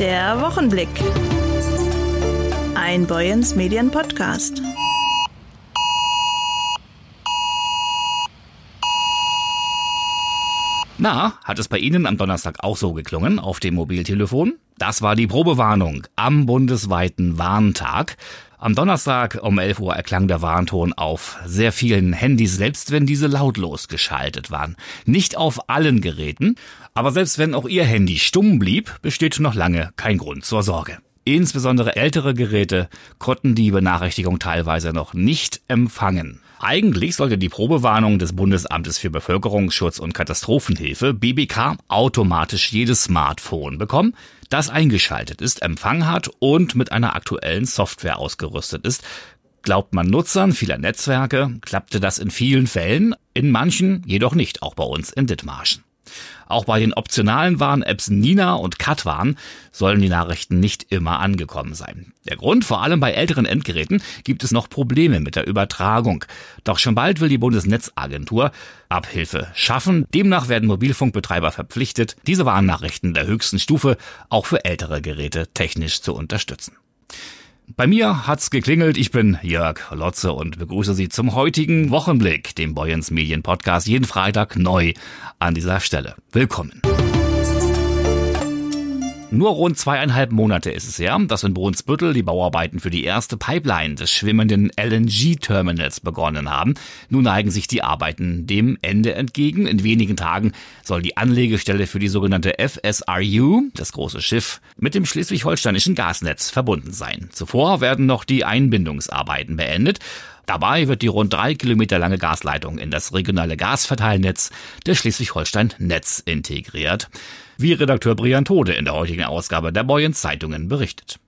Der Wochenblick. Ein Boyens Medien Podcast. Na, hat es bei Ihnen am Donnerstag auch so geklungen auf dem Mobiltelefon? Das war die Probewarnung am bundesweiten Warntag. Am Donnerstag um 11 Uhr erklang der Warnton auf sehr vielen Handys, selbst wenn diese lautlos geschaltet waren. Nicht auf allen Geräten, aber selbst wenn auch Ihr Handy stumm blieb, besteht noch lange kein Grund zur Sorge. Insbesondere ältere Geräte konnten die Benachrichtigung teilweise noch nicht empfangen. Eigentlich sollte die Probewarnung des Bundesamtes für Bevölkerungsschutz und Katastrophenhilfe BBK automatisch jedes Smartphone bekommen, das eingeschaltet ist, Empfang hat und mit einer aktuellen Software ausgerüstet ist. Glaubt man Nutzern vieler Netzwerke, klappte das in vielen Fällen, in manchen jedoch nicht, auch bei uns in Dithmarschen. Auch bei den optionalen Warn-Apps Nina und Katwan sollen die Nachrichten nicht immer angekommen sein. Der Grund, vor allem bei älteren Endgeräten, gibt es noch Probleme mit der Übertragung. Doch schon bald will die Bundesnetzagentur Abhilfe schaffen. Demnach werden Mobilfunkbetreiber verpflichtet, diese Warnnachrichten der höchsten Stufe auch für ältere Geräte technisch zu unterstützen. Bei mir hat's geklingelt. Ich bin Jörg Lotze und begrüße Sie zum heutigen Wochenblick, dem Boyens Medien Podcast, jeden Freitag neu an dieser Stelle. Willkommen. Nur rund zweieinhalb Monate ist es her, dass in Brunsbüttel die Bauarbeiten für die erste Pipeline des schwimmenden LNG-Terminals begonnen haben. Nun neigen sich die Arbeiten dem Ende entgegen. In wenigen Tagen soll die Anlegestelle für die sogenannte FSRU, das große Schiff, mit dem schleswig-holsteinischen Gasnetz verbunden sein. Zuvor werden noch die Einbindungsarbeiten beendet. Dabei wird die rund drei Kilometer lange Gasleitung in das regionale Gasverteilnetz der Schleswig-Holstein-Netz integriert, wie Redakteur Brian Tode in der heutigen Ausgabe der Boyens Zeitungen berichtet.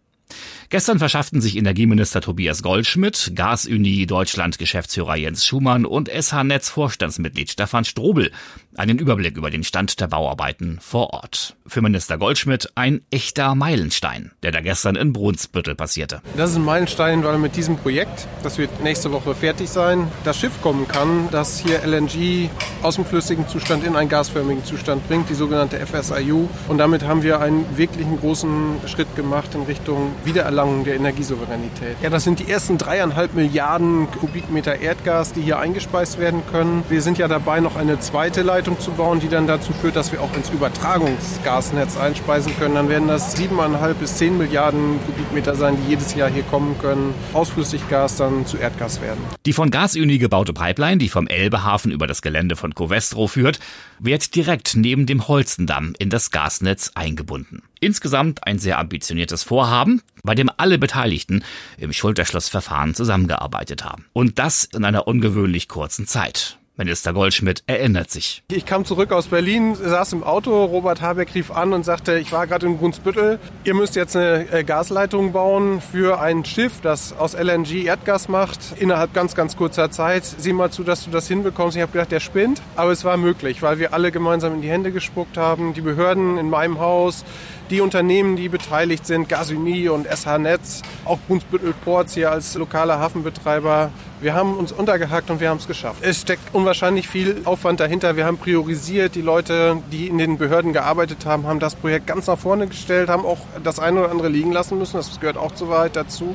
Gestern verschafften sich Energieminister Tobias Goldschmidt, Gasuni Deutschland Geschäftsführer Jens Schumann und SH-Netz Vorstandsmitglied Stefan Strobel einen Überblick über den Stand der Bauarbeiten vor Ort. Für Minister Goldschmidt ein echter Meilenstein, der da gestern in Brunsbüttel passierte. Das ist ein Meilenstein, weil mit diesem Projekt, das wird nächste Woche fertig sein, das Schiff kommen kann, das hier LNG aus dem flüssigen Zustand in einen gasförmigen Zustand bringt, die sogenannte FSIU. Und damit haben wir einen wirklichen großen Schritt gemacht in Richtung Wiedererlangung der Energiesouveränität. Ja, das sind die ersten dreieinhalb Milliarden Kubikmeter Erdgas, die hier eingespeist werden können. Wir sind ja dabei, noch eine zweite Leitung zu bauen, die dann dazu führt, dass wir auch ins Übertragungsgasnetz einspeisen können. Dann werden das 7,5 bis 10 Milliarden Kubikmeter sein, die jedes Jahr hier kommen können. Aus Flüssiggas dann zu Erdgas werden. Die von Gasuni gebaute Pipeline, die vom Elbehafen über das Gelände von Covestro führt, wird direkt neben dem Holzendamm in das Gasnetz eingebunden. Insgesamt ein sehr ambitioniertes Vorhaben, bei dem alle Beteiligten im Schulterschlussverfahren zusammengearbeitet haben. Und das in einer ungewöhnlich kurzen Zeit. Minister Goldschmidt erinnert sich. Ich kam zurück aus Berlin, saß im Auto, Robert Habeck rief an und sagte, ich war gerade in Brunsbüttel, ihr müsst jetzt eine äh, Gasleitung bauen für ein Schiff, das aus LNG Erdgas macht, innerhalb ganz, ganz kurzer Zeit. Sieh mal zu, dass du das hinbekommst. Ich habe gedacht, der spinnt, aber es war möglich, weil wir alle gemeinsam in die Hände gespuckt haben, die Behörden in meinem Haus, die Unternehmen, die beteiligt sind, Gasuni und SH Netz, auch Brunsbüttel Ports hier als lokaler Hafenbetreiber. Wir haben uns untergehackt und wir haben es geschafft. Es steckt unwahrscheinlich viel Aufwand dahinter. Wir haben priorisiert. Die Leute, die in den Behörden gearbeitet haben, haben das Projekt ganz nach vorne gestellt, haben auch das eine oder andere liegen lassen müssen. Das gehört auch zu weit dazu.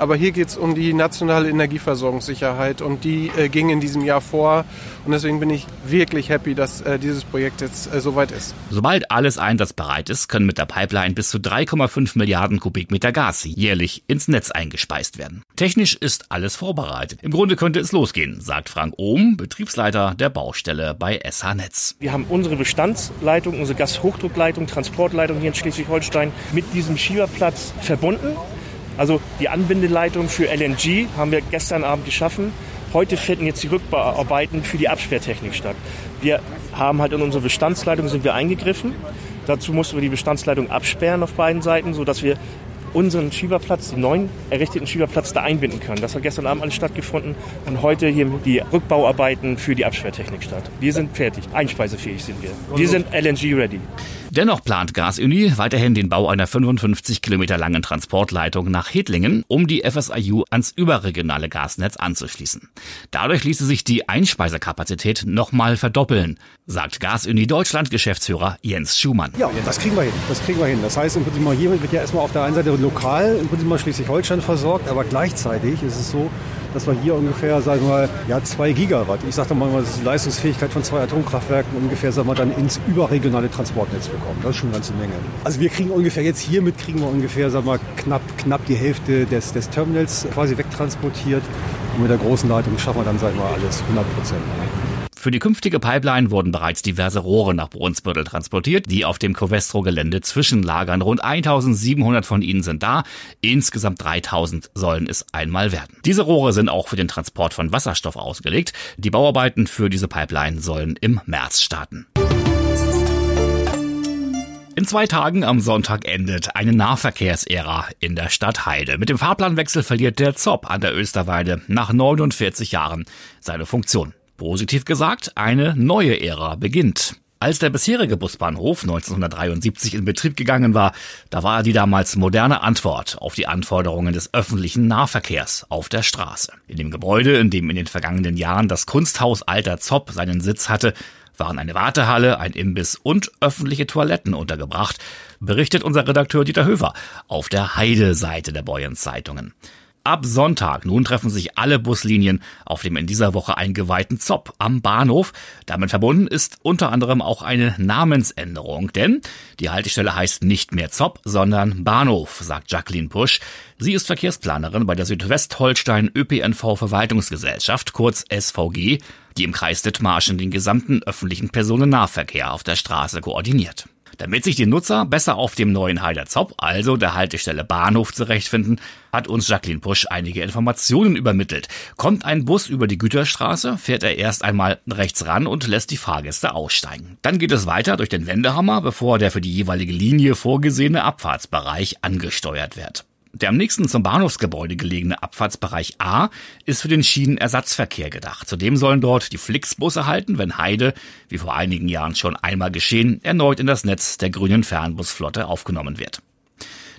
Aber hier geht es um die nationale Energieversorgungssicherheit und die äh, ging in diesem Jahr vor. Und deswegen bin ich wirklich happy, dass äh, dieses Projekt jetzt äh, soweit ist. Sobald alles einsatzbereit ist, können mit der Pipeline bis zu 3,5 Milliarden Kubikmeter Gas jährlich ins Netz eingespeist werden. Technisch ist alles vorbereitet. Im Grunde könnte es losgehen, sagt Frank Ohm, Betriebsleiter der Baustelle bei SH Netz. Wir haben unsere Bestandsleitung, unsere Gashochdruckleitung, Transportleitung hier in Schleswig-Holstein mit diesem Schieberplatz verbunden. Also die Anbindeleitung für LNG haben wir gestern Abend geschaffen. Heute finden jetzt die Rückbauarbeiten für die Absperrtechnik statt. Wir haben halt in unsere Bestandsleitung sind wir eingegriffen. Dazu mussten wir die Bestandsleitung absperren auf beiden Seiten, sodass wir unseren Schieberplatz, den neuen errichteten Schieberplatz da einbinden können. Das hat gestern Abend alles stattgefunden und heute hier die Rückbauarbeiten für die Absperrtechnik statt. Wir sind fertig, einspeisefähig sind wir. Wir sind LNG ready. Dennoch plant Gasuni weiterhin den Bau einer 55 Kilometer langen Transportleitung nach Hedlingen, um die FSIU ans überregionale Gasnetz anzuschließen. Dadurch ließe sich die Einspeisekapazität nochmal verdoppeln, sagt Gasuni Deutschland Geschäftsführer Jens Schumann. Ja, das kriegen wir hin. Das kriegen wir hin. Das heißt, im Prinzip mal hier wird ja erstmal auf der einen Seite lokal im Prinzip mal Schleswig-Holstein versorgt, aber gleichzeitig ist es so, dass wir hier ungefähr, sagen wir mal, ja, zwei Gigawatt, ich sage mal, das ist die Leistungsfähigkeit von zwei Atomkraftwerken ungefähr, sagen wir, dann ins überregionale Transportnetz bekommen. Das ist schon eine ganze Menge. Also wir kriegen ungefähr, jetzt hiermit kriegen wir ungefähr, sagen wir knapp, knapp die Hälfte des, des Terminals quasi wegtransportiert. Und mit der großen Leitung schaffen wir dann, sagen wir alles 100 Prozent. Für die künftige Pipeline wurden bereits diverse Rohre nach Brunsbüttel transportiert, die auf dem Covestro-Gelände zwischenlagern. Rund 1700 von ihnen sind da. Insgesamt 3000 sollen es einmal werden. Diese Rohre sind auch für den Transport von Wasserstoff ausgelegt. Die Bauarbeiten für diese Pipeline sollen im März starten. In zwei Tagen am Sonntag endet eine Nahverkehrsära in der Stadt Heide. Mit dem Fahrplanwechsel verliert der ZOP an der Österweide nach 49 Jahren seine Funktion. Positiv gesagt, eine neue Ära beginnt. Als der bisherige Busbahnhof 1973 in Betrieb gegangen war, da war er die damals moderne Antwort auf die Anforderungen des öffentlichen Nahverkehrs auf der Straße. In dem Gebäude, in dem in den vergangenen Jahren das Kunsthaus Alter Zopp seinen Sitz hatte, waren eine Wartehalle, ein Imbiss und öffentliche Toiletten untergebracht, berichtet unser Redakteur Dieter Höfer auf der Heide-Seite der Boyens Zeitungen. Ab Sonntag nun treffen sich alle Buslinien auf dem in dieser Woche eingeweihten Zopp am Bahnhof. Damit verbunden ist unter anderem auch eine Namensänderung, denn die Haltestelle heißt nicht mehr Zopp, sondern Bahnhof, sagt Jacqueline Pusch. Sie ist Verkehrsplanerin bei der Südwestholstein ÖPNV Verwaltungsgesellschaft, kurz SVG, die im Kreis Dithmarschen den gesamten öffentlichen Personennahverkehr auf der Straße koordiniert. Damit sich die Nutzer besser auf dem neuen Heider Zopp, also der Haltestelle Bahnhof, zurechtfinden, hat uns Jacqueline Pusch einige Informationen übermittelt. Kommt ein Bus über die Güterstraße, fährt er erst einmal rechts ran und lässt die Fahrgäste aussteigen. Dann geht es weiter durch den Wendehammer, bevor der für die jeweilige Linie vorgesehene Abfahrtsbereich angesteuert wird. Der am nächsten zum Bahnhofsgebäude gelegene Abfahrtsbereich A ist für den Schienenersatzverkehr gedacht. Zudem sollen dort die Flixbusse halten, wenn Heide, wie vor einigen Jahren schon einmal geschehen, erneut in das Netz der grünen Fernbusflotte aufgenommen wird.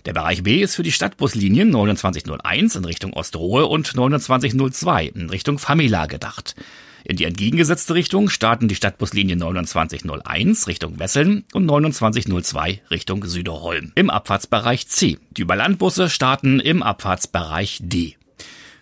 Der Bereich B ist für die Stadtbuslinien 2901 in Richtung Ostrohe und 2902 in Richtung Famila gedacht. In die entgegengesetzte Richtung starten die Stadtbuslinien 2901 Richtung Wesseln und 2902 Richtung Süderholm im Abfahrtsbereich C. Die Überlandbusse starten im Abfahrtsbereich D.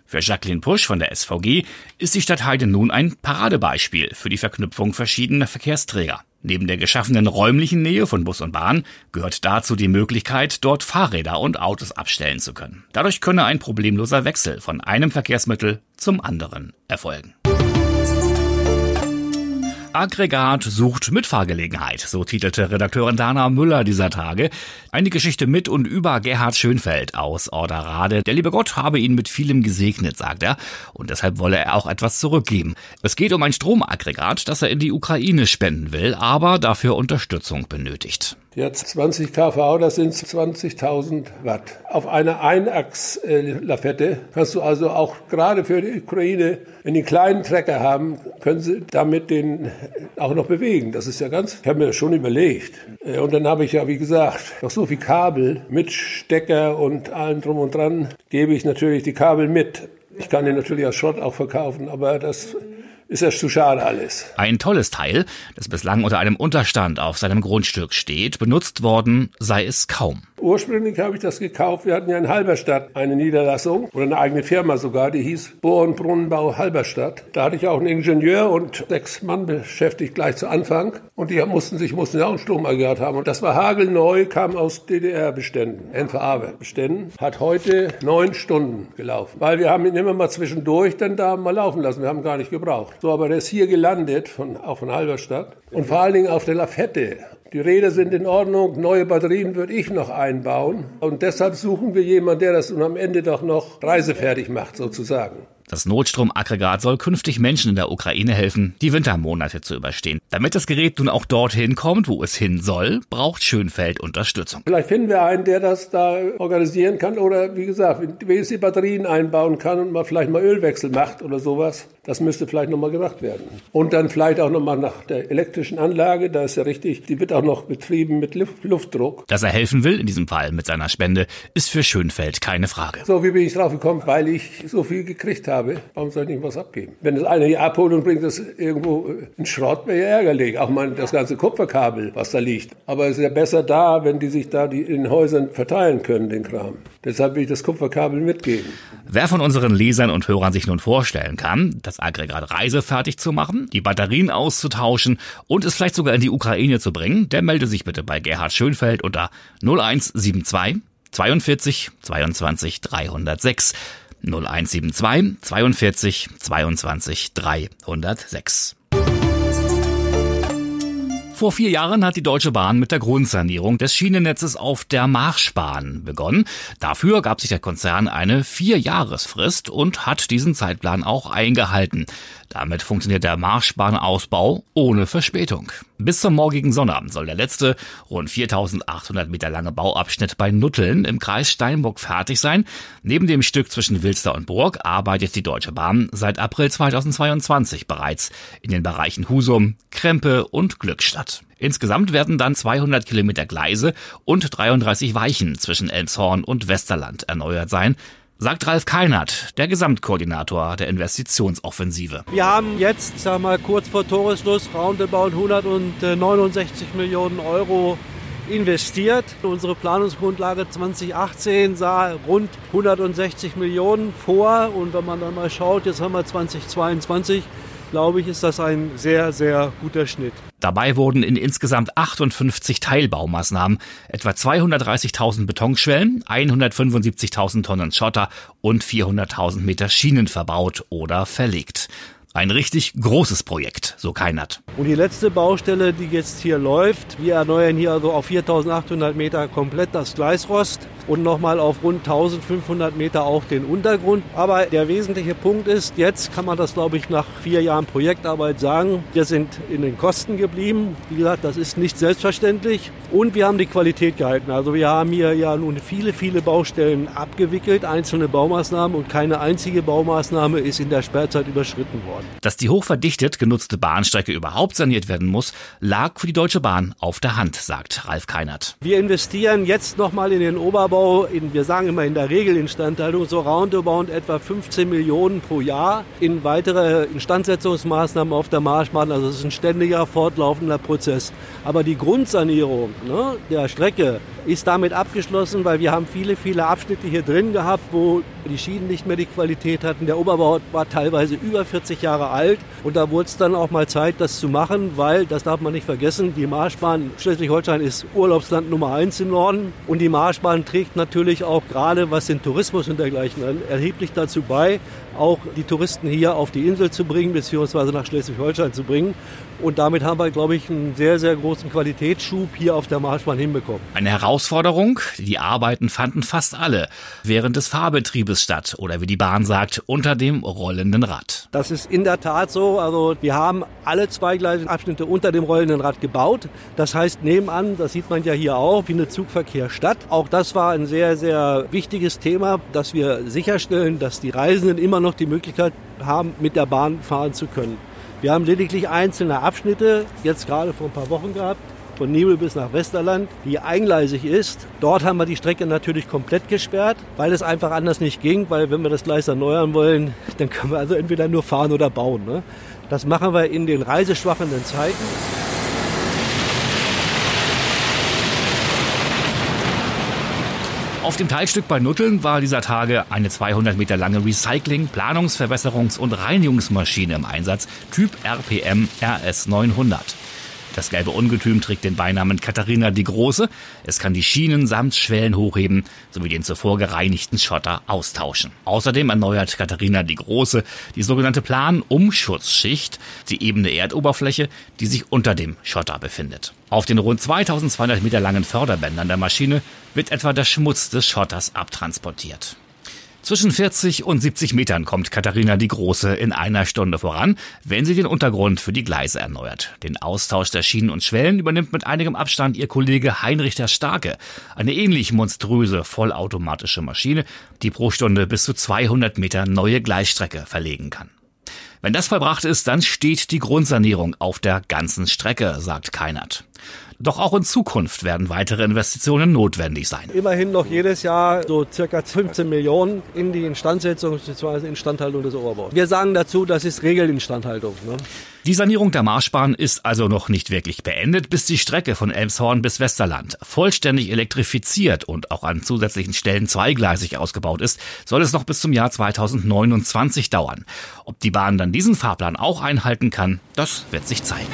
Für Jacqueline Pusch von der SVG ist die Stadt Heide nun ein Paradebeispiel für die Verknüpfung verschiedener Verkehrsträger. Neben der geschaffenen räumlichen Nähe von Bus und Bahn gehört dazu die Möglichkeit, dort Fahrräder und Autos abstellen zu können. Dadurch könne ein problemloser Wechsel von einem Verkehrsmittel zum anderen erfolgen. Aggregat sucht Mitfahrgelegenheit, so titelte Redakteurin Dana Müller dieser Tage. Eine Geschichte mit und über Gerhard Schönfeld aus Orderade. Der liebe Gott habe ihn mit vielem gesegnet, sagt er, und deshalb wolle er auch etwas zurückgeben. Es geht um ein Stromaggregat, das er in die Ukraine spenden will, aber dafür Unterstützung benötigt. Jetzt 20 kV, das sind 20.000 Watt. Auf einer Einachs-Lafette kannst du also auch gerade für die Ukraine, wenn die einen kleinen Trecker haben, können sie damit den auch noch bewegen. Das ist ja ganz, ich habe mir das schon überlegt. Äh, und dann habe ich ja, wie gesagt, noch so viel Kabel mit Stecker und allem drum und dran, gebe ich natürlich die Kabel mit. Ich kann den natürlich als Schrott auch verkaufen, aber das ist das zu schade alles. Ein tolles Teil, das bislang unter einem Unterstand auf seinem Grundstück steht, benutzt worden sei es kaum. Ursprünglich habe ich das gekauft. Wir hatten ja in Halberstadt eine Niederlassung oder eine eigene Firma sogar, die hieß Bohr- und Brunnenbau Halberstadt. Da hatte ich auch einen Ingenieur und sechs Mann beschäftigt gleich zu Anfang. Und die mussten sich, mussten ja auch ein Stromaggregat haben. Und das war hagelneu, kam aus DDR-Beständen, NVA-Beständen. Hat heute neun Stunden gelaufen. Weil wir haben ihn immer mal zwischendurch dann da mal laufen lassen. Wir haben gar nicht gebraucht. So, aber der ist hier gelandet, von, auch von Halberstadt. Und vor allen Dingen auf der Lafette die Räder sind in Ordnung, neue Batterien würde ich noch einbauen. Und deshalb suchen wir jemanden, der das am Ende doch noch reisefertig macht, sozusagen. Das Notstromaggregat soll künftig Menschen in der Ukraine helfen, die Wintermonate zu überstehen. Damit das Gerät nun auch dorthin kommt, wo es hin soll, braucht Schönfeld Unterstützung. Vielleicht finden wir einen, der das da organisieren kann oder wie gesagt, wenigstens die Batterien einbauen kann und mal vielleicht mal Ölwechsel macht oder sowas. Das müsste vielleicht nochmal gemacht werden. Und dann vielleicht auch nochmal nach der elektrischen Anlage, da ist ja richtig, die wird auch noch betrieben mit Luftdruck. Dass er helfen will, in diesem Fall mit seiner Spende, ist für Schönfeld keine Frage. So, wie bin ich drauf gekommen? Weil ich so viel gekriegt habe. Warum soll ich nicht was abgeben? Wenn das eine hier abholt und bringt das irgendwo in Schrott, wäre ja ärgerlich. Auch mal das ganze Kupferkabel, was da liegt. Aber es ist ja besser da, wenn die sich da die in den Häusern verteilen können, den Kram. Deshalb will ich das Kupferkabel mitgeben. Wer von unseren Lesern und Hörern sich nun vorstellen kann, das Aggregat reisefertig zu machen, die Batterien auszutauschen und es vielleicht sogar in die Ukraine zu bringen, der melde sich bitte bei Gerhard Schönfeld unter 0172 42 22 306. 0172 42 22 306. Vor vier Jahren hat die Deutsche Bahn mit der Grundsanierung des Schienennetzes auf der Marschbahn begonnen. Dafür gab sich der Konzern eine Vierjahresfrist und hat diesen Zeitplan auch eingehalten. Damit funktioniert der Marschbahnausbau ohne Verspätung. Bis zum morgigen Sonnabend soll der letzte, rund 4800 Meter lange Bauabschnitt bei Nutteln im Kreis Steinburg fertig sein. Neben dem Stück zwischen Wilster und Burg arbeitet die Deutsche Bahn seit April 2022 bereits in den Bereichen Husum, Krempe und Glückstadt. Insgesamt werden dann 200 Kilometer Gleise und 33 Weichen zwischen Elmshorn und Westerland erneuert sein sagt Ralf Keinert, der Gesamtkoordinator der Investitionsoffensive. Wir haben jetzt, sag mal, kurz vor Toresschluss roundabout 169 Millionen Euro investiert. Unsere Planungsgrundlage 2018 sah rund 160 Millionen vor und wenn man dann mal schaut, jetzt haben wir 2022 glaube ich, ist das ein sehr, sehr guter Schnitt. Dabei wurden in insgesamt 58 Teilbaumaßnahmen etwa 230.000 Betonschwellen, 175.000 Tonnen Schotter und 400.000 Meter Schienen verbaut oder verlegt. Ein richtig großes Projekt, so Keinert. Und die letzte Baustelle, die jetzt hier läuft, wir erneuern hier also auf 4800 Meter komplett das Gleisrost und nochmal auf rund 1500 Meter auch den Untergrund. Aber der wesentliche Punkt ist, jetzt kann man das, glaube ich, nach vier Jahren Projektarbeit sagen, wir sind in den Kosten geblieben. Wie gesagt, das ist nicht selbstverständlich. Und wir haben die Qualität gehalten. Also wir haben hier ja nun viele, viele Baustellen abgewickelt, einzelne Baumaßnahmen und keine einzige Baumaßnahme ist in der Sperrzeit überschritten worden. Dass die hochverdichtet genutzte Bahnstrecke überhaupt saniert werden muss, lag für die Deutsche Bahn auf der Hand, sagt Ralf Keinert. Wir investieren jetzt nochmal in den Oberbau in, wir sagen immer in der Regelinstandhaltung, so roundabout etwa 15 Millionen pro Jahr in weitere Instandsetzungsmaßnahmen auf der Marschbahn. Also es ist ein ständiger, fortlaufender Prozess. Aber die Grundsanierung ne, der Strecke ist damit abgeschlossen, weil wir haben viele, viele Abschnitte hier drin gehabt, wo die Schienen nicht mehr die Qualität hatten. Der Oberbau war teilweise über 40 Jahre alt. Und da wurde es dann auch mal Zeit, das zu machen, weil, das darf man nicht vergessen, die Marschbahn Schleswig-Holstein ist Urlaubsland Nummer eins im Norden. Und die Marschbahn trägt natürlich auch gerade, was den Tourismus und dergleichen erheblich dazu bei, auch die Touristen hier auf die Insel zu bringen, beziehungsweise nach Schleswig-Holstein zu bringen. Und damit haben wir, glaube ich, einen sehr, sehr großen Qualitätsschub hier auf der Marschbahn hinbekommen. Eine Herausforderung. Die Arbeiten fanden fast alle während des Fahrbetriebes statt oder wie die Bahn sagt, unter dem rollenden Rad. Das ist in der Tat so. Also wir haben alle zweigleisigen Abschnitte unter dem rollenden Rad gebaut. Das heißt nebenan, das sieht man ja hier auch, findet Zugverkehr statt. Auch das war ein sehr, sehr wichtiges Thema, dass wir sicherstellen, dass die Reisenden immer noch die Möglichkeit haben, mit der Bahn fahren zu können. Wir haben lediglich einzelne Abschnitte, jetzt gerade vor ein paar Wochen gehabt, von Nibel bis nach Westerland, die eingleisig ist. Dort haben wir die Strecke natürlich komplett gesperrt, weil es einfach anders nicht ging, weil wenn wir das Gleis erneuern wollen, dann können wir also entweder nur fahren oder bauen. Ne? Das machen wir in den reiseschwachenden Zeiten. Auf dem Teilstück bei Nutteln war dieser Tage eine 200 Meter lange Recycling-, Planungsverbesserungs- und Reinigungsmaschine im Einsatz, Typ RPM RS 900. Das gelbe Ungetüm trägt den Beinamen Katharina die Große. Es kann die Schienen samt Schwellen hochheben sowie den zuvor gereinigten Schotter austauschen. Außerdem erneuert Katharina die Große die sogenannte Plan-Umschutzschicht, die ebene Erdoberfläche, die sich unter dem Schotter befindet. Auf den rund 2200 Meter langen Förderbändern der Maschine wird etwa der Schmutz des Schotters abtransportiert. Zwischen 40 und 70 Metern kommt Katharina die Große in einer Stunde voran, wenn sie den Untergrund für die Gleise erneuert. Den Austausch der Schienen und Schwellen übernimmt mit einigem Abstand ihr Kollege Heinrich der Starke, eine ähnlich monströse vollautomatische Maschine, die pro Stunde bis zu 200 Meter neue Gleisstrecke verlegen kann. Wenn das vollbracht ist, dann steht die Grundsanierung auf der ganzen Strecke, sagt Keinert. Doch auch in Zukunft werden weitere Investitionen notwendig sein. Immerhin noch jedes Jahr so circa 15 Millionen in die Instandsetzung bzw. Instandhaltung des Oberbaus. Wir sagen dazu, das ist Regelinstandhaltung. Ne? Die Sanierung der Marschbahn ist also noch nicht wirklich beendet, bis die Strecke von Elmshorn bis Westerland vollständig elektrifiziert und auch an zusätzlichen Stellen zweigleisig ausgebaut ist, soll es noch bis zum Jahr 2029 dauern. Ob die Bahn dann diesen Fahrplan auch einhalten kann, das wird sich zeigen.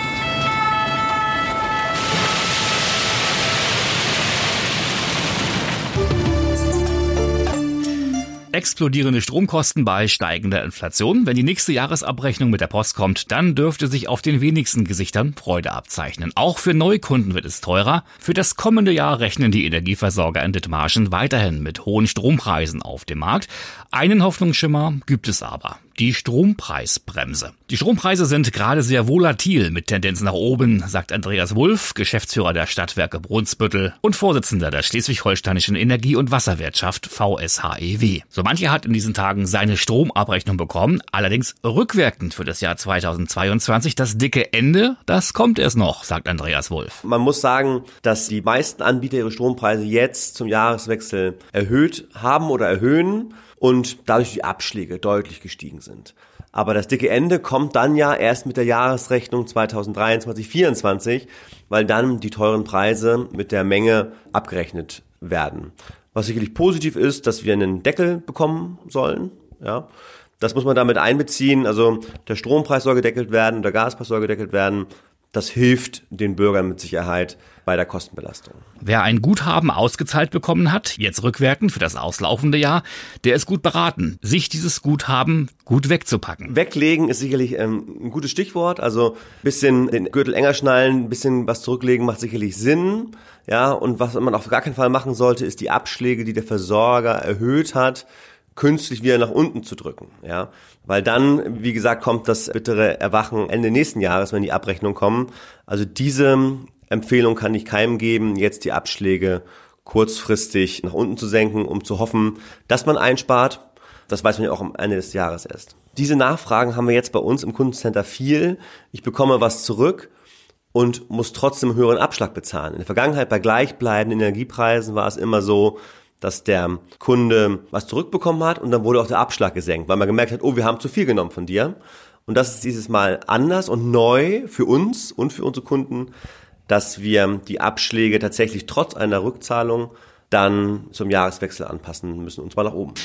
Explodierende Stromkosten bei steigender Inflation. Wenn die nächste Jahresabrechnung mit der Post kommt, dann dürfte sich auf den wenigsten Gesichtern Freude abzeichnen. Auch für Neukunden wird es teurer. Für das kommende Jahr rechnen die Energieversorger in Dithmarschen weiterhin mit hohen Strompreisen auf dem Markt. Einen Hoffnungsschimmer gibt es aber die Strompreisbremse. Die Strompreise sind gerade sehr volatil mit Tendenz nach oben, sagt Andreas Wulff, Geschäftsführer der Stadtwerke Brunsbüttel und Vorsitzender der schleswig-holsteinischen Energie- und Wasserwirtschaft VSHEW. So mancher hat in diesen Tagen seine Stromabrechnung bekommen, allerdings rückwirkend für das Jahr 2022. Das dicke Ende, das kommt erst noch, sagt Andreas Wulff. Man muss sagen, dass die meisten Anbieter ihre Strompreise jetzt zum Jahreswechsel erhöht haben oder erhöhen und dadurch die Abschläge deutlich gestiegen sind. Aber das dicke Ende kommt dann ja erst mit der Jahresrechnung 2023, 2024, weil dann die teuren Preise mit der Menge abgerechnet werden. Was sicherlich positiv ist, dass wir einen Deckel bekommen sollen, ja. Das muss man damit einbeziehen. Also der Strompreis soll gedeckelt werden, der Gaspreis soll gedeckelt werden. Das hilft den Bürgern mit Sicherheit bei der Kostenbelastung. Wer ein Guthaben ausgezahlt bekommen hat, jetzt rückwirkend für das auslaufende Jahr, der ist gut beraten, sich dieses Guthaben gut wegzupacken. Weglegen ist sicherlich ähm, ein gutes Stichwort. Also bisschen den Gürtel enger schnallen, bisschen was zurücklegen macht sicherlich Sinn. Ja, und was man auf gar keinen Fall machen sollte, ist die Abschläge, die der Versorger erhöht hat, künstlich wieder nach unten zu drücken, ja, weil dann, wie gesagt, kommt das bittere Erwachen Ende nächsten Jahres, wenn die Abrechnungen kommen. Also diese Empfehlung kann ich keinem geben, jetzt die Abschläge kurzfristig nach unten zu senken, um zu hoffen, dass man einspart. Das weiß man ja auch am Ende des Jahres erst. Diese Nachfragen haben wir jetzt bei uns im Kundencenter viel. Ich bekomme was zurück und muss trotzdem höheren Abschlag bezahlen. In der Vergangenheit bei gleichbleibenden Energiepreisen war es immer so, dass der Kunde was zurückbekommen hat und dann wurde auch der Abschlag gesenkt, weil man gemerkt hat, oh, wir haben zu viel genommen von dir. Und das ist dieses Mal anders und neu für uns und für unsere Kunden, dass wir die Abschläge tatsächlich trotz einer Rückzahlung dann zum Jahreswechsel anpassen müssen, und zwar nach oben.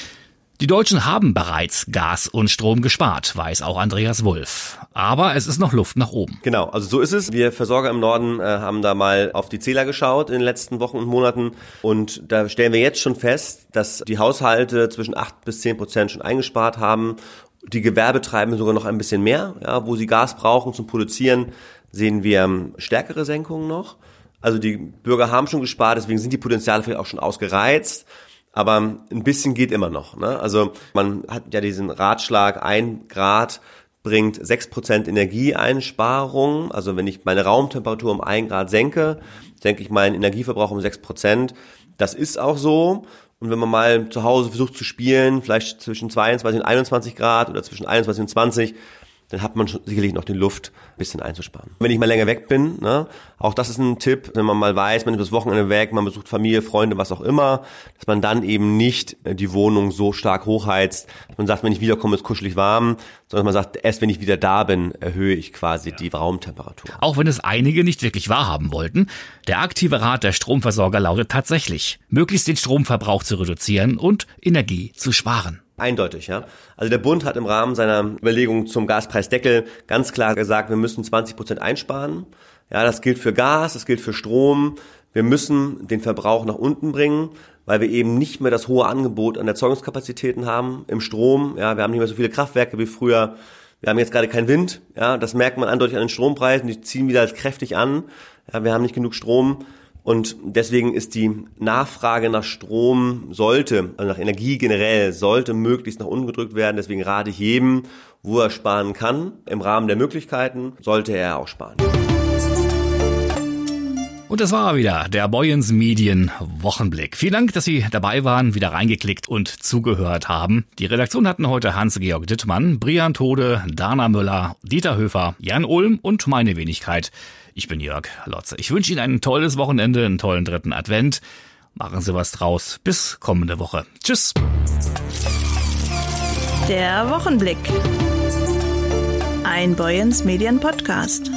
Die Deutschen haben bereits Gas und Strom gespart, weiß auch Andreas Wulff. Aber es ist noch Luft nach oben. Genau, also so ist es. Wir Versorger im Norden äh, haben da mal auf die Zähler geschaut in den letzten Wochen und Monaten. Und da stellen wir jetzt schon fest, dass die Haushalte zwischen acht bis zehn Prozent schon eingespart haben. Die Gewerbetreibenden sogar noch ein bisschen mehr, ja, wo sie Gas brauchen zum Produzieren, sehen wir ähm, stärkere Senkungen noch. Also die Bürger haben schon gespart, deswegen sind die Potenziale vielleicht auch schon ausgereizt. Aber ein bisschen geht immer noch. Ne? Also man hat ja diesen Ratschlag, ein Grad bringt sechs Prozent Energieeinsparung. Also wenn ich meine Raumtemperatur um ein Grad senke, senke ich meinen Energieverbrauch um sechs Prozent. Das ist auch so. Und wenn man mal zu Hause versucht zu spielen, vielleicht zwischen 22 und 21 Grad oder zwischen 21 und 20, dann hat man sicherlich noch die Luft, ein bisschen einzusparen. Wenn ich mal länger weg bin, ne, auch das ist ein Tipp, wenn man mal weiß, man ist das Wochenende weg, man besucht Familie, Freunde, was auch immer, dass man dann eben nicht äh, die Wohnung so stark hochheizt, dass man sagt, wenn ich wiederkomme, ist kuschelig warm, sondern man sagt, erst wenn ich wieder da bin, erhöhe ich quasi ja. die Raumtemperatur. Auch wenn es einige nicht wirklich wahrhaben wollten, der aktive Rat der Stromversorger lautet tatsächlich, möglichst den Stromverbrauch zu reduzieren und Energie zu sparen. Eindeutig, ja. Also der Bund hat im Rahmen seiner Überlegungen zum Gaspreisdeckel ganz klar gesagt, wir müssen 20 Prozent einsparen. Ja, das gilt für Gas, das gilt für Strom. Wir müssen den Verbrauch nach unten bringen, weil wir eben nicht mehr das hohe Angebot an Erzeugungskapazitäten haben im Strom. Ja, wir haben nicht mehr so viele Kraftwerke wie früher. Wir haben jetzt gerade keinen Wind. Ja, das merkt man eindeutig an den Strompreisen. Die ziehen wieder kräftig an. Ja, wir haben nicht genug Strom. Und deswegen ist die Nachfrage nach Strom sollte, also nach Energie generell, sollte möglichst nach unten gedrückt werden. Deswegen rate ich jedem, wo er sparen kann, im Rahmen der Möglichkeiten, sollte er auch sparen. Und es war wieder der Boyens Medien Wochenblick. Vielen Dank, dass Sie dabei waren, wieder reingeklickt und zugehört haben. Die Redaktion hatten heute Hans-Georg Dittmann, Brian Tode, Dana Müller, Dieter Höfer, Jan Ulm und meine Wenigkeit. Ich bin Jörg Lotze. Ich wünsche Ihnen ein tolles Wochenende, einen tollen dritten Advent. Machen Sie was draus. Bis kommende Woche. Tschüss. Der Wochenblick. Ein Boyens Medien Podcast.